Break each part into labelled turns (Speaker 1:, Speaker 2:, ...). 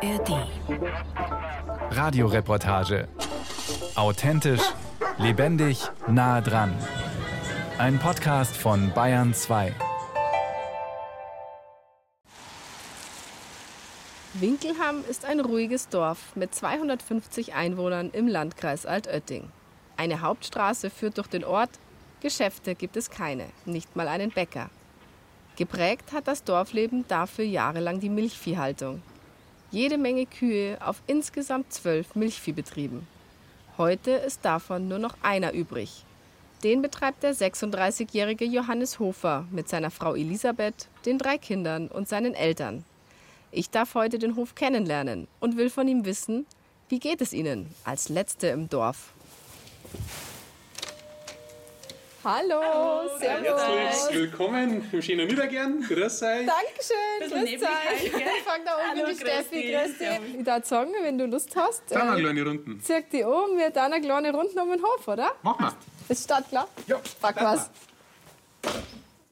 Speaker 1: ARD.
Speaker 2: Radioreportage. Authentisch, lebendig, nah dran. Ein Podcast von Bayern 2.
Speaker 3: Winkelham ist ein ruhiges Dorf mit 250 Einwohnern im Landkreis Altötting. Eine Hauptstraße führt durch den Ort, Geschäfte gibt es keine, nicht mal einen Bäcker. Geprägt hat das Dorfleben dafür jahrelang die Milchviehhaltung. Jede Menge Kühe auf insgesamt zwölf Milchviehbetrieben. Heute ist davon nur noch einer übrig. Den betreibt der 36-jährige Johannes Hofer mit seiner Frau Elisabeth, den drei Kindern und seinen Eltern. Ich darf heute den Hof kennenlernen und will von ihm wissen, wie geht es Ihnen als Letzte im Dorf? Hallo,
Speaker 4: Hallo
Speaker 3: servus.
Speaker 4: Herzlich willkommen im schönen Niedergern. Grüß euch.
Speaker 3: Dankeschön,
Speaker 5: Bisschen
Speaker 3: grüß euch.
Speaker 5: gell?
Speaker 3: Ich fang da oben
Speaker 5: grüß
Speaker 3: Steffi,
Speaker 5: dich.
Speaker 3: grüß dich. Ich darf sagen, wenn du Lust hast,
Speaker 4: Dann noch
Speaker 3: äh,
Speaker 4: kleine Runden.
Speaker 3: zirk die um, wir da eine kleine Runde um den Hof, oder?
Speaker 4: Mach mal.
Speaker 3: Ist startklar?
Speaker 4: Ja,
Speaker 3: Back
Speaker 4: starten
Speaker 3: was.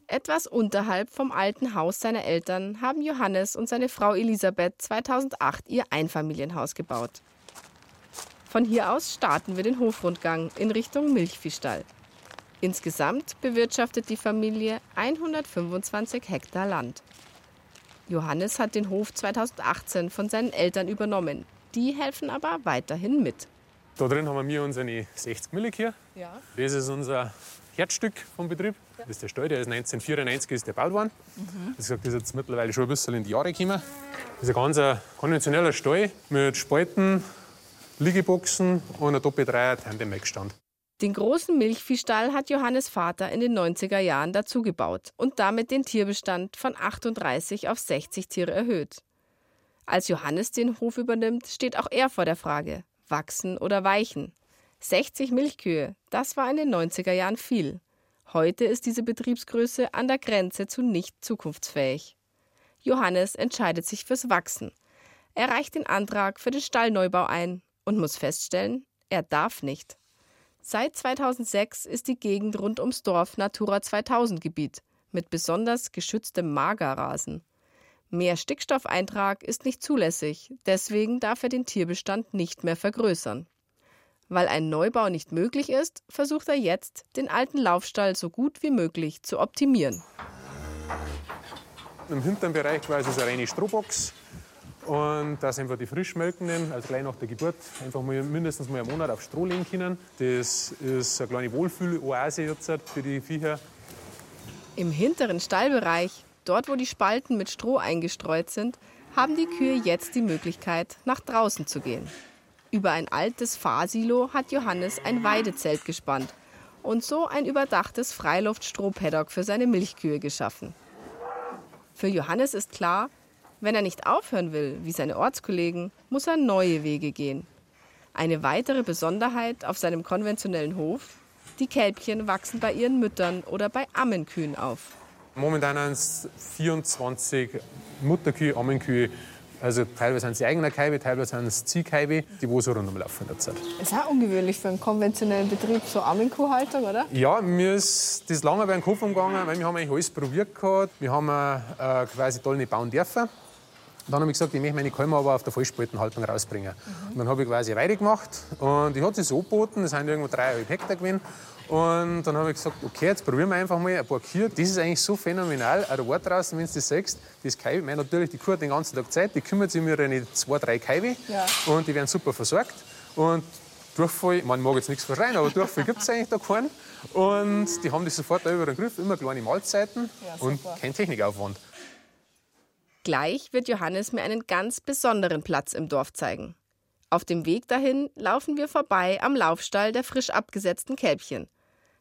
Speaker 3: Etwas unterhalb vom alten Haus seiner Eltern haben Johannes und seine Frau Elisabeth 2008 ihr Einfamilienhaus gebaut. Von hier aus starten wir den Hofrundgang in Richtung Milchviehstall. Insgesamt bewirtschaftet die Familie 125 Hektar Land. Johannes hat den Hof 2018 von seinen Eltern übernommen. Die helfen aber weiterhin mit.
Speaker 4: Da drin haben wir unsere 60 Millik hier.
Speaker 3: Ja.
Speaker 4: Das ist unser Herzstück vom Betrieb. Das ist der Stall, der ist 1994 ist der gebaut worden. Gesagt, das ist jetzt mittlerweile schon ein bisschen in die Jahre gekommen. Das ist ein ganz konventioneller Stall mit Spalten, Liegeboxen und ein Doppel-3er Tandem-Eckstand.
Speaker 3: Den großen Milchviehstall hat Johannes Vater in den 90er Jahren dazugebaut und damit den Tierbestand von 38 auf 60 Tiere erhöht. Als Johannes den Hof übernimmt, steht auch er vor der Frage, wachsen oder weichen. 60 Milchkühe, das war in den 90er Jahren viel. Heute ist diese Betriebsgröße an der Grenze zu nicht zukunftsfähig. Johannes entscheidet sich fürs Wachsen. Er reicht den Antrag für den Stallneubau ein und muss feststellen, er darf nicht. Seit 2006 ist die Gegend rund ums Dorf Natura 2000 Gebiet mit besonders geschütztem Magerrasen. Mehr Stickstoffeintrag ist nicht zulässig, deswegen darf er den Tierbestand nicht mehr vergrößern. Weil ein Neubau nicht möglich ist, versucht er jetzt, den alten Laufstall so gut wie möglich zu optimieren.
Speaker 4: Im hinteren Bereich quasi ist eine reine Strohbox. Und da sind wir die Frischmelkenden, also gleich nach der Geburt, einfach mal mindestens mal einen Monat auf Stroh legen können. Das ist eine kleine Wohlfühloase jetzt für die Viecher.
Speaker 3: Im hinteren Stallbereich, dort wo die Spalten mit Stroh eingestreut sind, haben die Kühe jetzt die Möglichkeit, nach draußen zu gehen. Über ein altes Fahrsilo hat Johannes ein Weidezelt gespannt und so ein überdachtes Freiluftstrohpaddock für seine Milchkühe geschaffen. Für Johannes ist klar, wenn er nicht aufhören will, wie seine Ortskollegen, muss er neue Wege gehen. Eine weitere Besonderheit auf seinem konventionellen Hof, die Kälbchen wachsen bei ihren Müttern oder bei Ammenkühen auf.
Speaker 4: Momentan sind es 24 Mutterkühe, Ammenkühe. Also teilweise sind es die eigenen Kälbe, teilweise sind es Ziehkälbe, die wo so rundum laufen in der Zeit.
Speaker 3: Ist auch ungewöhnlich für einen konventionellen Betrieb, so Ammenkuhhaltung, oder?
Speaker 4: Ja, mir ist das lange über den Kopf umgegangen, weil wir haben eigentlich alles probiert gehabt. Wir haben äh, quasi toll nicht bauen dürfen. Dann habe ich gesagt, ich möchte meine Kälber aber auf der Vollspaltenhaltung rausbringen. Und dann habe ich quasi Weide gemacht und die hat sich so geboten, das sind irgendwo dreieinhalb Hektar gewesen. Und dann habe ich gesagt, okay, jetzt probieren wir einfach mal ein paar Kühe. Das ist eigentlich so phänomenal, auch Ort draußen, wenn du das siehst, das Kalb, ich meine, natürlich, die Kuh hat den ganzen Tag Zeit, die kümmert sich um ihre zwei, drei Kälbe
Speaker 3: Ja.
Speaker 4: und die werden super versorgt. Und Durchfall, man mag jetzt nichts verschreien, aber Durchfall gibt es eigentlich da keinen. Und die haben das sofort über den Griff, immer kleine Mahlzeiten und kein Technikaufwand.
Speaker 3: Gleich wird Johannes mir einen ganz besonderen Platz im Dorf zeigen. Auf dem Weg dahin laufen wir vorbei am Laufstall der frisch abgesetzten Kälbchen.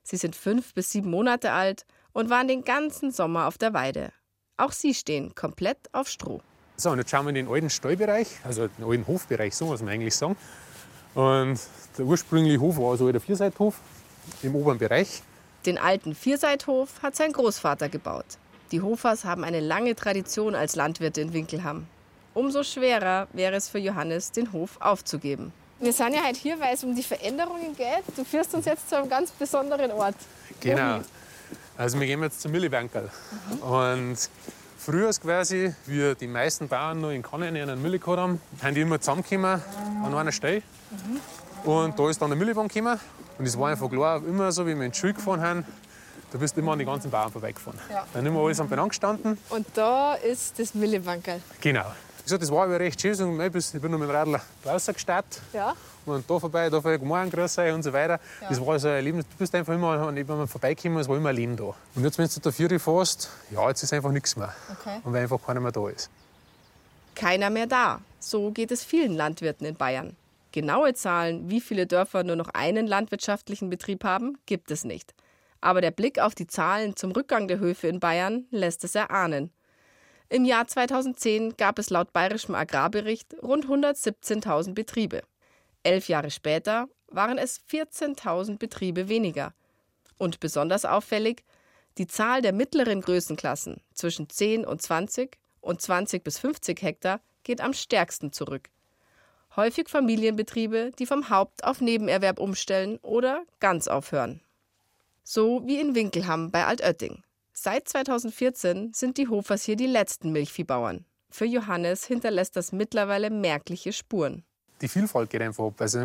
Speaker 3: Sie sind fünf bis sieben Monate alt und waren den ganzen Sommer auf der Weide. Auch sie stehen komplett auf Stroh.
Speaker 4: So, und jetzt schauen wir in den alten Stallbereich, also den alten Hofbereich, so muss man eigentlich sagen. Und der ursprüngliche Hof war so der Vierseithof im oberen Bereich.
Speaker 3: Den alten Vierseithof hat sein Großvater gebaut. Die Hofers haben eine lange Tradition als Landwirte in Winkelham. Umso schwerer wäre es für Johannes, den Hof aufzugeben. Wir sind ja heute hier, weil es um die Veränderungen geht. Du führst uns jetzt zu einem ganz besonderen Ort.
Speaker 4: Genau. Also wir gehen jetzt zum Millibankerl. Und Früher quasi, wie die meisten Bauern noch in Kannen in Mülle gehabt haben, haben die immer zusammengekommen an einer Stelle. Mhm. Und da ist dann der Müllebahn gekommen. Und es war einfach klar, immer so, wie wir in die Schule gefahren haben, da bist du immer an die ganzen Bauern vorbeigefahren. Ja. Dann immer alles am Beieinander gestanden.
Speaker 3: Und da ist das Millebankerl.
Speaker 4: Genau. Ich sag, das war aber recht schön. Ich bin noch mit dem Radler rausgestartet.
Speaker 3: Ja.
Speaker 4: Und da vorbei, da vorbei, morgen grüß und so weiter. Ja. Das war so ein Leben. Du bist einfach immer neben vorbeigekommen, es war immer ein Leben da. Und jetzt, wenn du da vier fährst, ja, jetzt ist einfach nichts mehr. Okay. Und weil einfach keiner mehr da ist.
Speaker 3: Keiner mehr da. So geht es vielen Landwirten in Bayern. Genaue Zahlen, wie viele Dörfer nur noch einen landwirtschaftlichen Betrieb haben, gibt es nicht. Aber der Blick auf die Zahlen zum Rückgang der Höfe in Bayern lässt es erahnen. Im Jahr 2010 gab es laut bayerischem Agrarbericht rund 117.000 Betriebe. Elf Jahre später waren es 14.000 Betriebe weniger. Und besonders auffällig, die Zahl der mittleren Größenklassen zwischen 10 und 20 und 20 bis 50 Hektar geht am stärksten zurück. Häufig Familienbetriebe, die vom Haupt- auf Nebenerwerb umstellen oder ganz aufhören. So wie in Winkelham bei Altötting. Seit 2014 sind die Hofers hier die letzten Milchviehbauern. Für Johannes hinterlässt das mittlerweile merkliche Spuren.
Speaker 4: Die Vielfalt geht einfach ab. Also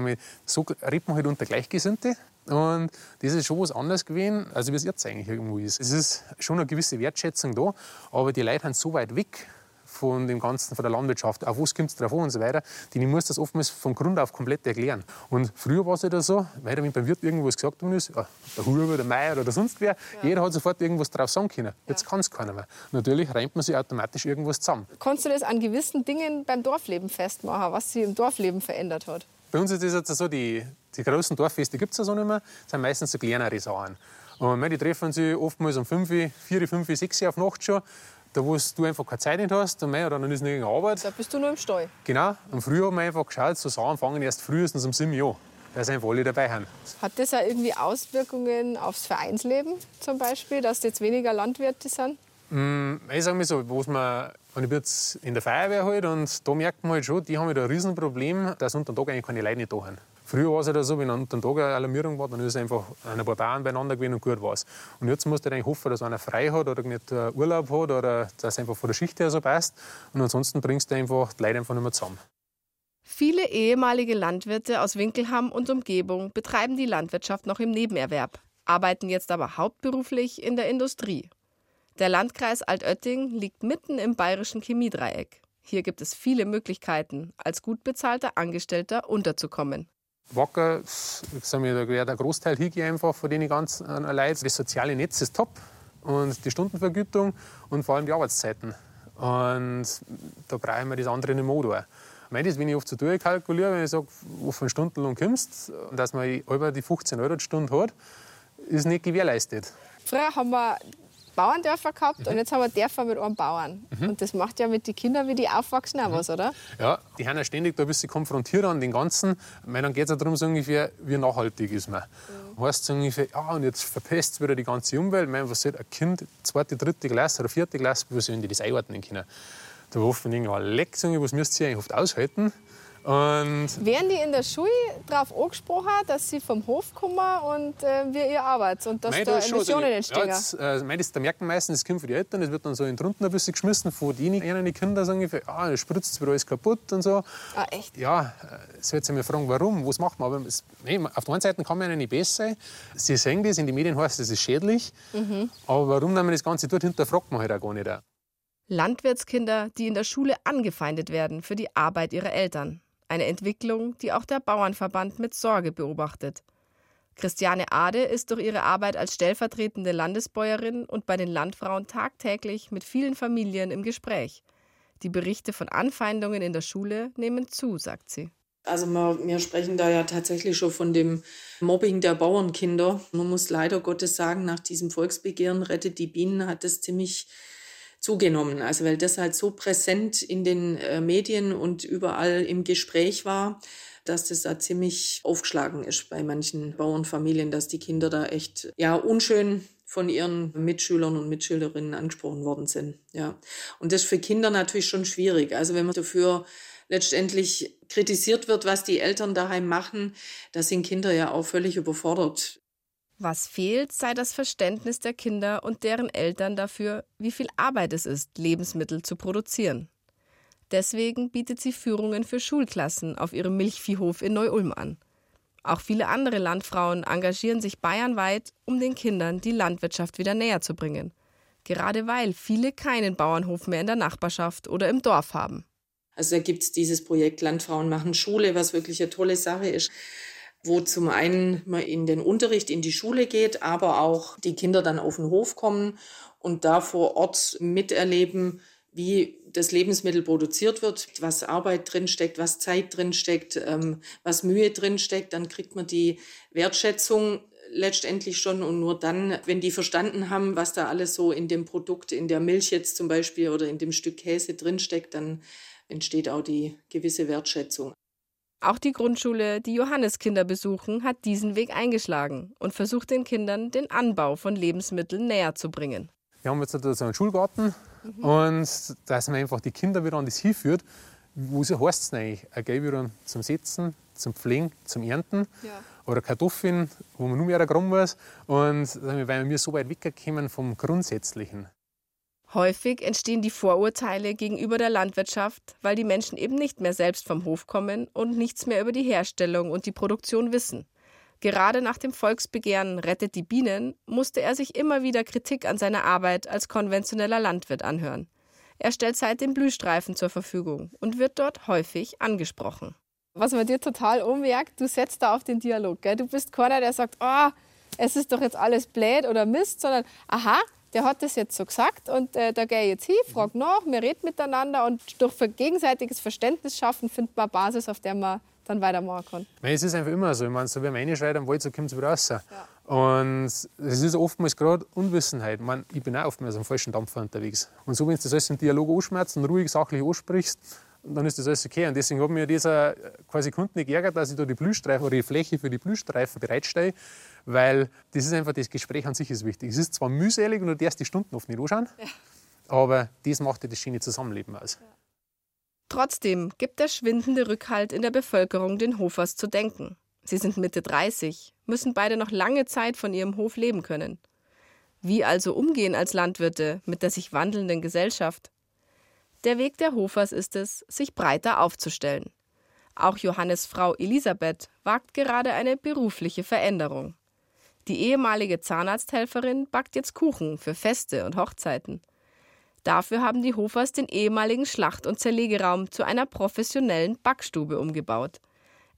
Speaker 4: so redet man halt unter Gleichgesinnte. Und das ist schon was anderes gewesen, als wie es jetzt eigentlich irgendwo ist. Es ist schon eine gewisse Wertschätzung da, aber die Leute sind so weit weg von dem Ganzen, von der Landwirtschaft, auf was kommt es drauf an und so weiter, die muss das oftmals vom Grund auf komplett erklären. Und früher war es ja so, weil wenn beim Wirt irgendwas gesagt worden ist, ja, der Huber, der Meier oder sonst wer, ja. jeder hat sofort irgendwas drauf sagen können. Jetzt kann es keiner mehr. Natürlich reimt man sich automatisch irgendwas zusammen.
Speaker 3: Kannst du das an gewissen Dingen beim Dorfleben festmachen, was sich im Dorfleben verändert hat?
Speaker 4: Bei uns ist das jetzt so, die, die großen Dorffeste gibt es ja so nicht mehr, das sind meistens so kleinere Sachen. Und die treffen sich oftmals um 5, 4, 5, 6 Uhr auf Nacht schon da wo du einfach keine Zeit nicht hast und oder dann ist nicht Arbeit.
Speaker 3: Da bist du nur im Stall.
Speaker 4: Genau. Und früher haben wir einfach geschaut, so Sachen fangen erst frühestens um sieben Jahr. Da sind alle dabei. Haben.
Speaker 3: Hat das auch irgendwie Auswirkungen aufs Vereinsleben zum Beispiel, dass jetzt weniger Landwirte sind?
Speaker 4: Mm, ich sage mal so, was man, wenn ich jetzt in der Feuerwehr halt, und da merkt man halt schon, die haben halt ein Riesenproblem, dass unter dem Tag eigentlich keine Leute nicht da sind. Früher war es halt so, wenn unter dem Tag eine Alarmierung war, dann ist es einfach ein paar Bauern beieinander gewesen und gut war es. Und jetzt musst du eigentlich hoffen, dass einer frei hat oder nicht äh, Urlaub hat oder dass es einfach von der Schicht her so passt. Und ansonsten bringst du einfach die Leute einfach nicht mehr zusammen.
Speaker 3: Viele ehemalige Landwirte aus Winkelham und Umgebung betreiben die Landwirtschaft noch im Nebenerwerb, arbeiten jetzt aber hauptberuflich in der Industrie. Der Landkreis Altötting liegt mitten im bayerischen Chemiedreieck. Hier gibt es viele Möglichkeiten, als gut bezahlter Angestellter unterzukommen.
Speaker 4: Wacker, sagen wir, da wäre der Großteil hingehe einfach von den ganzen äh, Leuten. Das soziale Netz ist top und die Stundenvergütung und vor allem die Arbeitszeiten. Und da brauchen wir das andere nicht mehr. Ich meine, das, wenn ich oft so durchkalkuliere, wenn ich sage, wo von Stundenlohn kommst, und dass man über die 15 Euro die Stunde hat, ist nicht gewährleistet.
Speaker 3: Früher haben wir Bauerndörfer gehabt mhm. und jetzt haben wir Dörfer mit einem Bauern. Mhm. Und das macht ja mit den Kindern, wie die aufwachsen, auch mhm. was, oder?
Speaker 4: Ja, die haben ja ständig da ein bisschen konfrontiert an den Ganzen. meine, dann geht es ja darum, so ungefähr, wie nachhaltig ist man. Mhm. Heißt so ungefähr, ja, und jetzt verpest es wieder die ganze Umwelt. Ich meine, was soll ein Kind, zweite, dritte Klasse oder vierte Klasse, wie sollen die das einordnen können? Da hoffen wir, leck, was müsst ihr eigentlich oft aushalten?
Speaker 3: Und Werden die in der Schule darauf angesprochen, dass sie vom Hof kommen und äh, wie ihr arbeitet und dass da Emissionen entstehen? Ja, jetzt,
Speaker 4: äh, mein, das, da merken meistens, das kommt von den Eltern, das wird dann so in drunten ein bisschen geschmissen von denen die Kinder sagen ungefähr, ah, das spritzt wieder alles kaputt und so.
Speaker 3: Ah, echt?
Speaker 4: Ja, es wird sich mir fragen, warum, was macht man? Aber es, nee, auf der einen Seite kann man ihnen nicht besser sein. Sie sagen das, in den Medien heißt es, das ist schädlich. Mhm. Aber warum man das Ganze dort hinterfragt man halt auch gar nicht.
Speaker 3: Landwirtskinder, die in der Schule angefeindet werden für die Arbeit ihrer Eltern. Eine Entwicklung, die auch der Bauernverband mit Sorge beobachtet. Christiane Ade ist durch ihre Arbeit als stellvertretende Landesbäuerin und bei den Landfrauen tagtäglich mit vielen Familien im Gespräch. Die Berichte von Anfeindungen in der Schule nehmen zu, sagt sie.
Speaker 1: Also wir, sprechen da ja tatsächlich schon von dem Mobbing der Bauernkinder. Man muss leider Gottes sagen, nach diesem Volksbegehren Rettet die Bienen hat es ziemlich zugenommen. Also weil das halt so präsent in den äh, Medien und überall im Gespräch war, dass das da ziemlich aufgeschlagen ist bei manchen Bauernfamilien, dass die Kinder da echt ja unschön von ihren Mitschülern und Mitschülerinnen angesprochen worden sind. Ja. Und das ist für Kinder natürlich schon schwierig. Also wenn man dafür letztendlich kritisiert wird, was die Eltern daheim machen, da sind Kinder ja auch völlig überfordert.
Speaker 3: Was fehlt, sei das Verständnis der Kinder und deren Eltern dafür, wie viel Arbeit es ist, Lebensmittel zu produzieren. Deswegen bietet sie Führungen für Schulklassen auf ihrem Milchviehhof in Neu-Ulm an. Auch viele andere Landfrauen engagieren sich bayernweit, um den Kindern die Landwirtschaft wieder näher zu bringen. Gerade weil viele keinen Bauernhof mehr in der Nachbarschaft oder im Dorf haben.
Speaker 1: Also da gibt es dieses Projekt Landfrauen machen Schule, was wirklich eine tolle Sache ist, wo zum einen man in den Unterricht in die Schule geht, aber auch die Kinder dann auf den Hof kommen und da vor Ort miterleben, wie das Lebensmittel produziert wird, was Arbeit drinsteckt, was Zeit drinsteckt, ähm, was Mühe drinsteckt, dann kriegt man die Wertschätzung letztendlich schon und nur dann, wenn die verstanden haben, was da alles so in dem Produkt, in der Milch jetzt zum Beispiel oder in dem Stück Käse drinsteckt, dann entsteht auch die gewisse Wertschätzung.
Speaker 3: Auch die Grundschule, die Johanneskinder besuchen, hat diesen Weg eingeschlagen und versucht den Kindern den Anbau von Lebensmitteln näher zu bringen.
Speaker 4: Wir haben jetzt so einen Schulgarten mhm. und dass man einfach die Kinder wieder an das hinführt, wo heißt es eigentlich? Ein zum Setzen, zum Pflegen, zum Ernten. Ja. Oder Kartoffeln, wo man nur mehr Gramm muss. Und weil wir so weit weggekommen vom Grundsätzlichen.
Speaker 3: Häufig entstehen die Vorurteile gegenüber der Landwirtschaft, weil die Menschen eben nicht mehr selbst vom Hof kommen und nichts mehr über die Herstellung und die Produktion wissen. Gerade nach dem Volksbegehren Rettet die Bienen musste er sich immer wieder Kritik an seiner Arbeit als konventioneller Landwirt anhören. Er stellt seitdem Blühstreifen zur Verfügung und wird dort häufig angesprochen. Was man dir total ummerkt, du setzt da auf den Dialog. Gell? Du bist keiner, der sagt, oh, es ist doch jetzt alles blöd oder Mist, sondern aha, der hat das jetzt so gesagt und äh, da gehe ich jetzt hin, frage nach, wir reden miteinander und durch gegenseitiges Verständnis schaffen findet man eine Basis, auf der man dann weitermachen kann.
Speaker 4: es ist einfach immer so. Ich meine, so wie man reinschreit am Wald, so kommt es wieder raus. Ja. Und es ist oftmals gerade Unwissenheit. Ich, meine, ich bin auch oftmals am falschen Dampfer unterwegs. Und so, wenn du das alles im Dialog anschmerzt und ruhig, sachlich ansprichst, dann ist das alles okay. Und deswegen hat mir dieser quasi Kunden nicht geärgert, dass ich da die Blühstreifen oder die Fläche für die Blühstreifen bereitstelle, weil das ist einfach das Gespräch an sich ist wichtig. Es ist zwar mühselig und du darfst die Stunden oft nicht anschauen, ja. aber das macht ja das schöne Zusammenleben aus. Ja.
Speaker 3: Trotzdem gibt der schwindende Rückhalt in der Bevölkerung den Hofers zu denken. Sie sind Mitte 30, müssen beide noch lange Zeit von ihrem Hof leben können. Wie also umgehen als Landwirte mit der sich wandelnden Gesellschaft? Der Weg der Hofers ist es, sich breiter aufzustellen. Auch Johannes Frau Elisabeth wagt gerade eine berufliche Veränderung. Die ehemalige Zahnarzthelferin backt jetzt Kuchen für Feste und Hochzeiten. Dafür haben die Hofers den ehemaligen Schlacht- und Zerlegeraum zu einer professionellen Backstube umgebaut.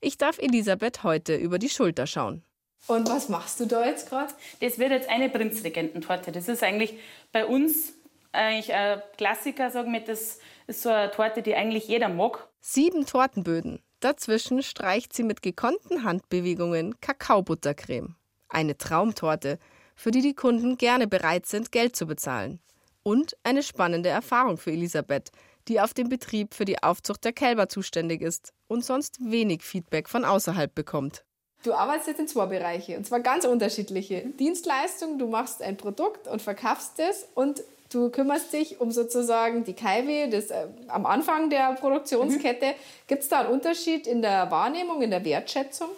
Speaker 3: Ich darf Elisabeth heute über die Schulter schauen. Und was machst du da jetzt gerade?
Speaker 5: Das wird jetzt eine Prinzregententorte. Das ist eigentlich bei uns eigentlich ein Klassiker, sagen wir. Das ist so eine Torte, die eigentlich jeder mag.
Speaker 3: Sieben Tortenböden. Dazwischen streicht sie mit gekonnten Handbewegungen Kakaobuttercreme. Eine Traumtorte, für die die Kunden gerne bereit sind, Geld zu bezahlen. Und eine spannende Erfahrung für Elisabeth, die auf dem Betrieb für die Aufzucht der Kälber zuständig ist und sonst wenig Feedback von außerhalb bekommt. Du arbeitest jetzt in zwei Bereiche und zwar ganz unterschiedliche. Dienstleistung, du machst ein Produkt und verkaufst es und du kümmerst dich um sozusagen die Kaiwe das, äh, am Anfang der Produktionskette. Mhm. Gibt es da einen Unterschied in der Wahrnehmung, in der Wertschätzung?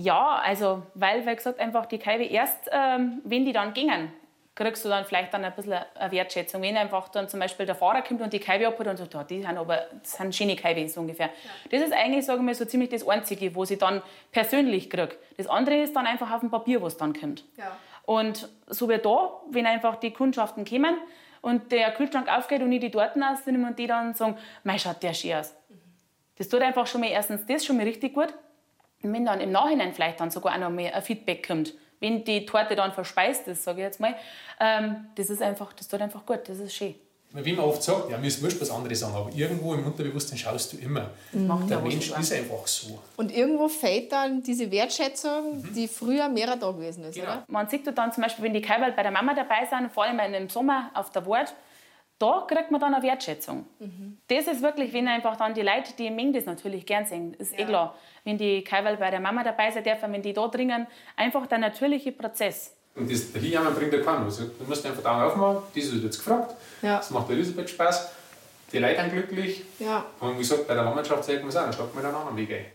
Speaker 5: Ja, also weil, wie gesagt, einfach die Kaiwe erst, ähm, wenn die dann gingen, kriegst du dann vielleicht dann ein bisschen eine Wertschätzung. Wenn einfach dann zum Beispiel der Fahrer kommt und die Kaiwe abholt und sagt, oh, die sind aber das sind schöne Kaiwe, so ungefähr. Ja. Das ist eigentlich, sagen wir so ziemlich das Einzige, wo sie dann persönlich kriegt. Das andere ist dann einfach auf dem Papier, was dann kommt. Ja. Und so wie da, wenn einfach die Kundschaften kommen und der Kühlschrank aufgeht und ich die Torten ausnehme und die dann sagen, mei, schaut der schön aus. Mhm. Das tut einfach schon mal erstens das schon mal richtig gut. Und wenn dann im Nachhinein vielleicht dann sogar auch noch mehr ein Feedback kommt, wenn die Torte dann verspeist ist, sage ich jetzt mal, ähm, das ist einfach, das tut einfach gut, das ist schön.
Speaker 4: Wie man oft sagt, ja, mir ist wurscht, was andere sagen, aber irgendwo im Unterbewusstsein schaust du immer. Mhm. Der Mensch ist einfach so.
Speaker 3: Und irgendwo fällt dann diese Wertschätzung, mhm. die früher mehr da gewesen ist, genau. oder?
Speaker 5: Man sieht dann zum Beispiel, wenn die Kaiwald bei der Mama dabei sind, vor allem im Sommer auf der Wort, da kriegt man dann eine Wertschätzung. Mhm. Das ist wirklich, wenn einfach dann die Leute, die mengen das natürlich gern sehen, ist eh ja. eh klar. Wenn die Kaiwal bei der Mama dabei sein dürfen, wenn die da dringen, einfach der natürliche Prozess.
Speaker 4: Und das Hinjammern bringt ja keinen was. Du musst einfach Augen aufmachen, das ist jetzt gefragt, ja. das macht der Elisabeth Spaß, die Leute sind glücklich. Ja. Und wie gesagt, bei der Landwirtschaft sagt man es auch, dann schlagt man einen anderen Weg ein.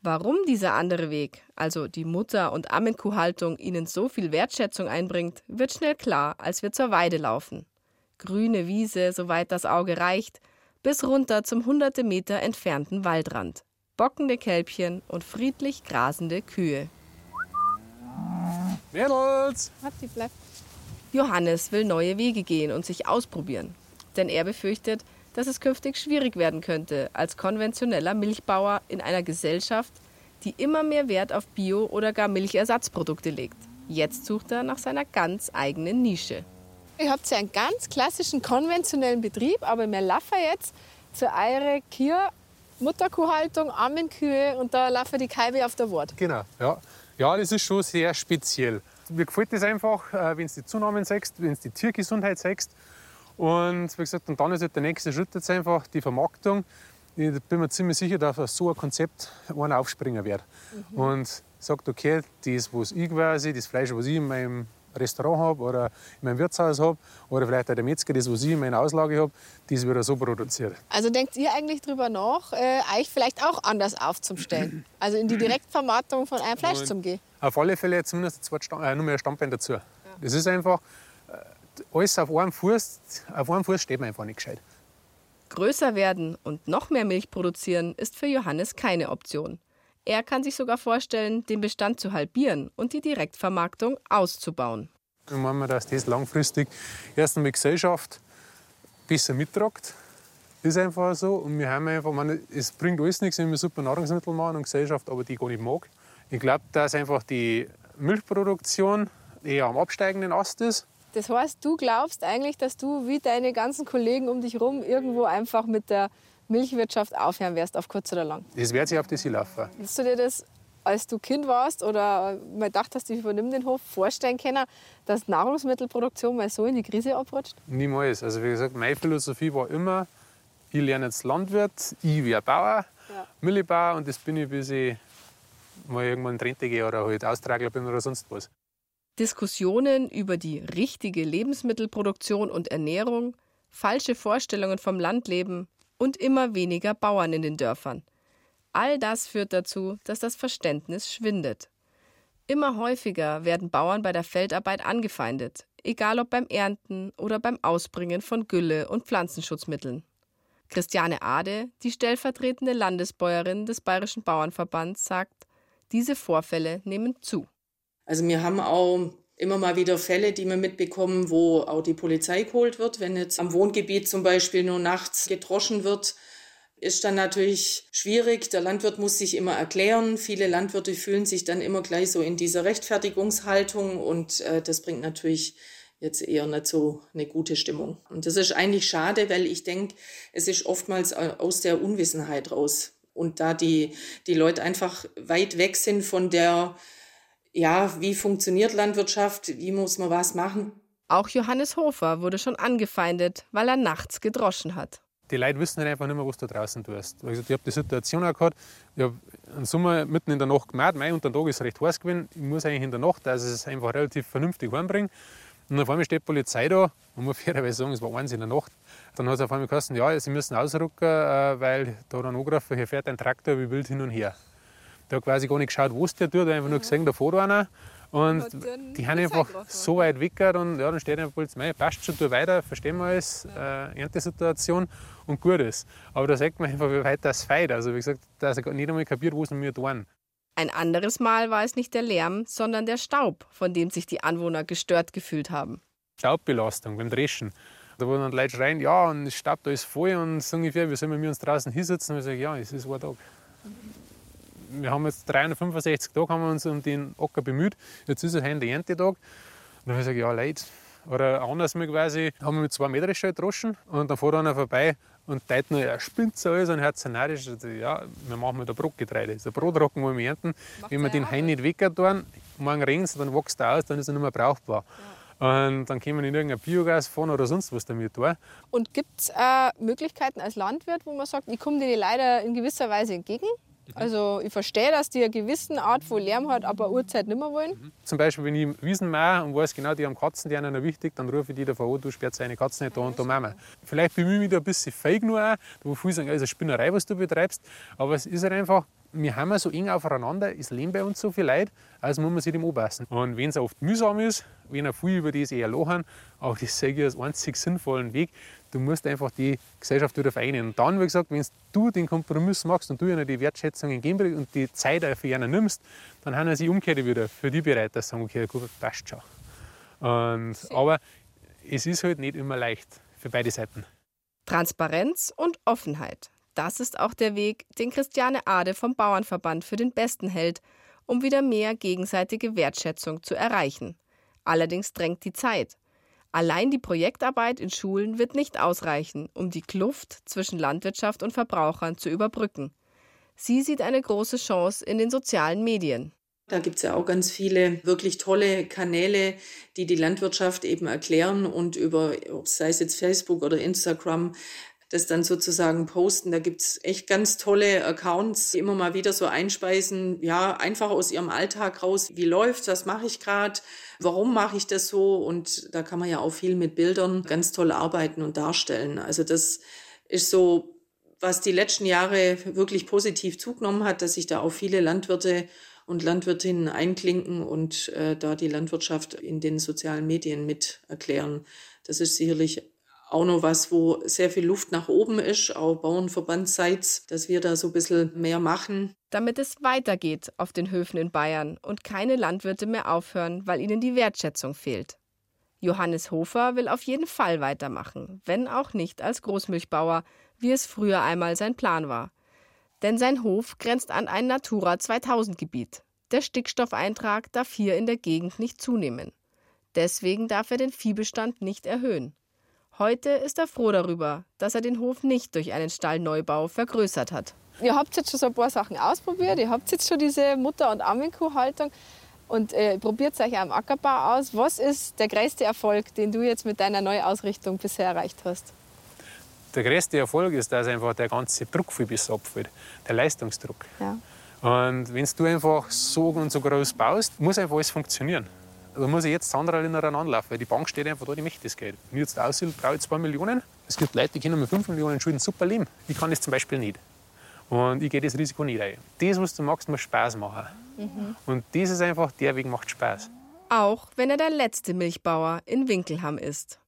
Speaker 3: Warum dieser andere Weg, also die Mutter- und Ammenkuhhaltung, ihnen so viel Wertschätzung einbringt, wird schnell klar, als wir zur Weide laufen. Grüne Wiese, soweit das Auge reicht, bis runter zum hunderte Meter entfernten Waldrand. Bockende Kälbchen und friedlich grasende Kühe.
Speaker 4: Mädels!
Speaker 3: Johannes will neue Wege gehen und sich ausprobieren. Denn er befürchtet, dass es künftig schwierig werden könnte, als konventioneller Milchbauer in einer Gesellschaft, die immer mehr Wert auf Bio- oder gar Milchersatzprodukte legt. Jetzt sucht er nach seiner ganz eigenen Nische.
Speaker 6: Ihr habt ja einen ganz klassischen konventionellen Betrieb, aber wir laufen jetzt zu eurer Kühe, Mutterkuhhaltung, Ammenkühe und da laufen die Kälbe auf der Wort.
Speaker 4: Genau, ja. Ja, das ist schon sehr speziell. Mir gefällt das einfach, äh, wenn du die Zunahmen sagst, wenn du die Tiergesundheit sagst. Und wie gesagt, und dann ist halt der nächste Schritt jetzt einfach die Vermarktung. Ich bin mir ziemlich sicher, dass auf so ein Konzept einer aufspringen wird. Mhm. Und sagt, okay, das, was ich quasi, das Fleisch, was ich in meinem Restaurant habe oder in meinem Wirtshaus habe oder vielleicht auch der Metzger, das, was ich in meiner Auslage habe, das wird er so produziert.
Speaker 6: Also denkt ihr eigentlich darüber nach, äh, euch vielleicht auch anders aufzustellen? Also in die Direktvermarktung von einem Fleisch zu gehen?
Speaker 4: Auf alle Fälle zumindest zwei Stamm, äh, nur mehr Stammbein dazu. Ja. Das ist einfach, äh, alles auf einem, Fuß, auf einem Fuß steht man einfach nicht gescheit.
Speaker 3: Größer werden und noch mehr Milch produzieren ist für Johannes keine Option. Er kann sich sogar vorstellen, den Bestand zu halbieren und die Direktvermarktung auszubauen.
Speaker 4: Ich meine, dass das langfristig erst einmal Gesellschaft besser mittragt. Das ist einfach so. Und wir haben einfach, meine, es bringt alles nichts, wenn wir super Nahrungsmittel machen und Gesellschaft, aber die gar nicht mag. Ich glaube, dass einfach die Milchproduktion eher am absteigenden Ast ist.
Speaker 6: Das heißt, du glaubst eigentlich, dass du wie deine ganzen Kollegen um dich herum irgendwo einfach mit der Milchwirtschaft aufhören wirst, auf kurz oder lang?
Speaker 4: Das wird sich auf das laufen.
Speaker 6: Hast du dir das, als du Kind warst oder mal gedacht hast, ich übernehme den Hof, vorstellen können, dass Nahrungsmittelproduktion mal so in die Krise abrutscht?
Speaker 4: Niemals. Also wie gesagt, meine Philosophie war immer, ich lerne jetzt Landwirt, ich werde Bauer, ja. Millibauer und das bin ich, bis ich mal irgendwann in Rente gehe oder halt Austragler bin oder sonst was.
Speaker 3: Diskussionen über die richtige Lebensmittelproduktion und Ernährung, falsche Vorstellungen vom Landleben, und immer weniger Bauern in den Dörfern. All das führt dazu, dass das Verständnis schwindet. Immer häufiger werden Bauern bei der Feldarbeit angefeindet, egal ob beim Ernten oder beim Ausbringen von Gülle und Pflanzenschutzmitteln. Christiane Ade, die stellvertretende Landesbäuerin des Bayerischen Bauernverbands, sagt, diese Vorfälle nehmen zu.
Speaker 1: Also wir haben auch immer mal wieder Fälle, die wir mitbekommen, wo auch die Polizei geholt wird. Wenn jetzt am Wohngebiet zum Beispiel nur nachts gedroschen wird, ist dann natürlich schwierig. Der Landwirt muss sich immer erklären. Viele Landwirte fühlen sich dann immer gleich so in dieser Rechtfertigungshaltung und äh, das bringt natürlich jetzt eher nicht so eine gute Stimmung. Und das ist eigentlich schade, weil ich denke, es ist oftmals äh, aus der Unwissenheit raus. Und da die, die Leute einfach weit weg sind von der ja, wie funktioniert Landwirtschaft, wie muss man was machen.
Speaker 3: Auch Johannes Hofer wurde schon angefeindet, weil er nachts gedroschen hat.
Speaker 4: Die Leute wissen halt einfach nicht mehr, was du draußen tust. Ich habe die Situation auch gehabt, ich habe im Sommer mitten in der Nacht gemerkt, mein unter Tag ist recht heiß gewesen, ich muss eigentlich in der Nacht, also es einfach relativ vernünftig heimbringen. Und auf einmal steht die Polizei da, und man fairerweise sagen, es war eins in der Nacht. Dann hat es auf einmal gesagt, ja, sie müssen ausrücken, äh, weil da hat er angerufen, hier fährt ein Traktor wie wild hin und her. Der hat quasi gar nicht geschaut, was der tut, einfach nur gesehen, da fährt einer. Und die haben einfach so weit weg und ja, dann steht einfach Polizei, passt schon, tu weiter, verstehen wir alles, äh, Erntesituation und gut ist. Aber da sagt man einfach, wie weit das feit. Also wie gesagt, dass er nicht einmal kapiert, was wir tun.
Speaker 3: Ein anderes Mal war es nicht der Lärm, sondern der Staub, von dem sich die Anwohner gestört gefühlt haben.
Speaker 4: Staubbelastung beim Dreschen. Da wo dann Leute schreien, ja, und das Staub da ist voll und so ungefähr, wie sollen wir uns draußen hinsetzen? Und ich sage, ja, es ist ein Tag wir haben jetzt 365 Tage haben wir uns um den Acker bemüht. Jetzt ist es heute der Erntetag. Und dann habe ich gesagt, ja, Leute. Oder anders quasi, haben wir mit zwei Meter schon gedroschen und dann fährt einer vorbei und teilt noch, er spinnt so alles und hört so narisch, ja, wir machen mit der Brotgetreide. Das Brotrocken wollen wir ernten. Macht Wenn wir den Hein nicht wegtun, morgen regnet dann wächst er aus, dann ist er nicht mehr brauchbar. Ja. Und dann können wir in irgendein Biogas fahren oder sonst was damit tun.
Speaker 6: Und gibt es äh, Möglichkeiten als Landwirt, wo man sagt, ich komme dir leider in gewisser Weise entgegen? Also ich verstehe, dass die eine gewisse Art von Lärm hat, aber Uhrzeit nicht mehr wollen. Mhm.
Speaker 4: Zum Beispiel, wenn ich Wiesen mache und weiß genau, die haben Katzen, die sind wichtig, dann rufe ich die davon an, du sperrst eine Katze nicht da und da machen wir. Vielleicht bemühe ich mich da ein bisschen feig nur wo viele sagen, es ist eine Spinnerei, was du betreibst, aber es ist halt einfach, wir haben so eng aufeinander, es leben bei uns so viele Leute, also muss man sich dem anpassen. Und wenn es oft mühsam ist, wenn er viel über das eher lachen, aber das sage ich als einzig sinnvollen Weg, du musst einfach die Gesellschaft wieder vereinen. Und dann, wie gesagt, wenn du den Kompromiss machst und du ihnen die Wertschätzung geben und die Zeit für ihnen nimmst, dann haben sie umgekehrt wieder für die bereit, dass sie sagen, okay, gut, passt schon. Und, aber es ist halt nicht immer leicht für beide Seiten.
Speaker 3: Transparenz und Offenheit. Das ist auch der Weg, den Christiane Ade vom Bauernverband für den Besten hält, um wieder mehr gegenseitige Wertschätzung zu erreichen. Allerdings drängt die Zeit. Allein die Projektarbeit in Schulen wird nicht ausreichen, um die Kluft zwischen Landwirtschaft und Verbrauchern zu überbrücken. Sie sieht eine große Chance in den sozialen Medien.
Speaker 1: Da gibt es ja auch ganz viele wirklich tolle Kanäle, die die Landwirtschaft eben erklären und über, sei es jetzt Facebook oder Instagram, das dann sozusagen posten. Da gibt es echt ganz tolle Accounts, die immer mal wieder so einspeisen, ja, einfach aus ihrem Alltag raus. Wie läuft's? Was mache ich gerade? Warum mache ich das so? Und da kann man ja auch viel mit Bildern ganz toll arbeiten und darstellen. Also das ist so, was die letzten Jahre wirklich positiv zugenommen hat, dass sich da auch viele Landwirte und Landwirtinnen einklinken und äh, da die Landwirtschaft in den sozialen Medien mit erklären. Das ist sicherlich auch noch was, wo sehr viel Luft nach oben ist, auch Bauernverbandseits, dass wir da so ein bisschen mehr machen.
Speaker 3: Damit es weitergeht auf den Höfen in Bayern und keine Landwirte mehr aufhören, weil ihnen die Wertschätzung fehlt. Johannes Hofer will auf jeden Fall weitermachen, wenn auch nicht als Großmilchbauer, wie es früher einmal sein Plan war. Denn sein Hof grenzt an ein Natura 2000 Gebiet. Der Stickstoffeintrag darf hier in der Gegend nicht zunehmen. Deswegen darf er den Viehbestand nicht erhöhen. Heute ist er froh darüber, dass er den Hof nicht durch einen Stallneubau vergrößert hat.
Speaker 6: Ihr habt jetzt schon so ein paar Sachen ausprobiert. Ihr habt jetzt schon diese Mutter- und Ammenkuhhaltung und äh, probiert euch am Ackerbau aus. Was ist der größte Erfolg, den du jetzt mit deiner Neuausrichtung bisher erreicht hast?
Speaker 4: Der größte Erfolg ist, dass einfach der ganze Druck viel besser abfällt, der Leistungsdruck.
Speaker 6: Ja.
Speaker 4: Und wenn du einfach so und so groß baust, muss einfach alles funktionieren. Da muss ich jetzt Sandra ineinander laufen, weil die Bank steht einfach da, die möchte das Geld. Wenn ich jetzt aushilfe, brauche ich 2 Millionen. Es gibt Leute, die können mit 5 Millionen Schulden super leben. Ich kann das zum Beispiel nicht. Und ich gehe das Risiko nicht ein. Das, was du magst, muss Spaß machen. Mhm. Und das ist einfach, der Weg macht Spaß.
Speaker 3: Auch wenn er der letzte Milchbauer in Winkelham ist.